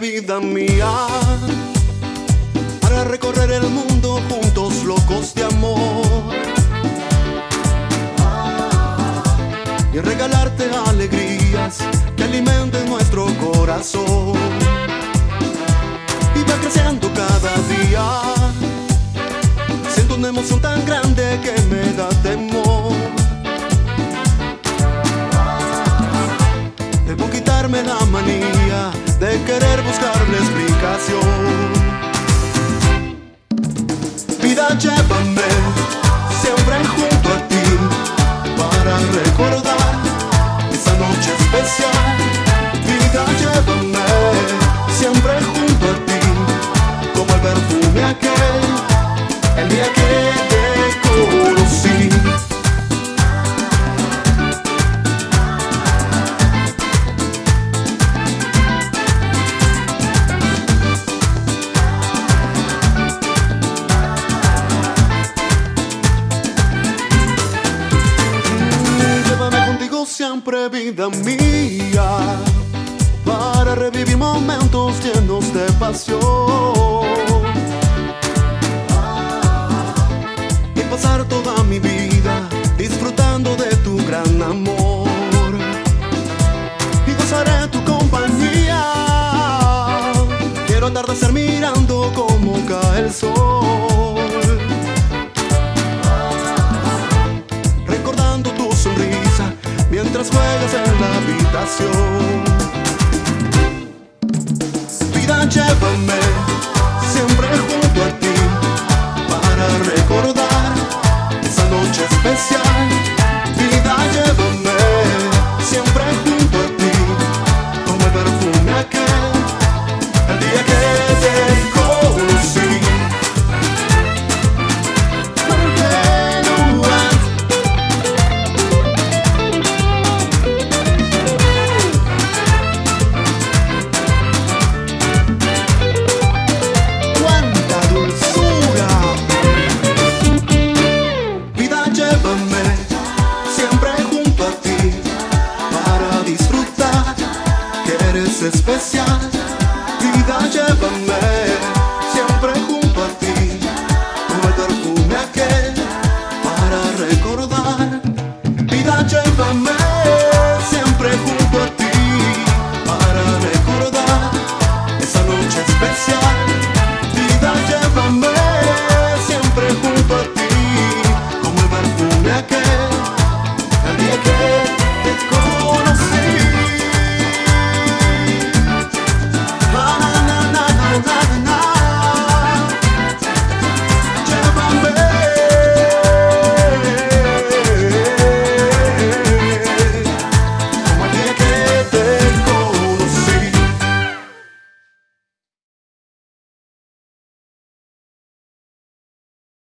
vida mía, para recorrer el mundo juntos locos de amor. Y regalarte alegrías que alimenten nuestro corazón. Y va creciendo cada día. Siento una emoción tan grande que me da temor. Debo quitarme la manía de querer buscarle explicación. Vida, llévame siempre junto a ti para recordar esa noche especial. Vida, llévame siempre junto a ti como el perfume aquel, el día que siempre, vida mía, para revivir momentos llenos de pasión. Y pasar toda mi vida la habitación. Vida, llévame siempre junto especial. Vida, llévame siempre junto a ti. Como el perfume aquel para recordar. Vida, llévame siempre junto a ti para recordar esa noche especial.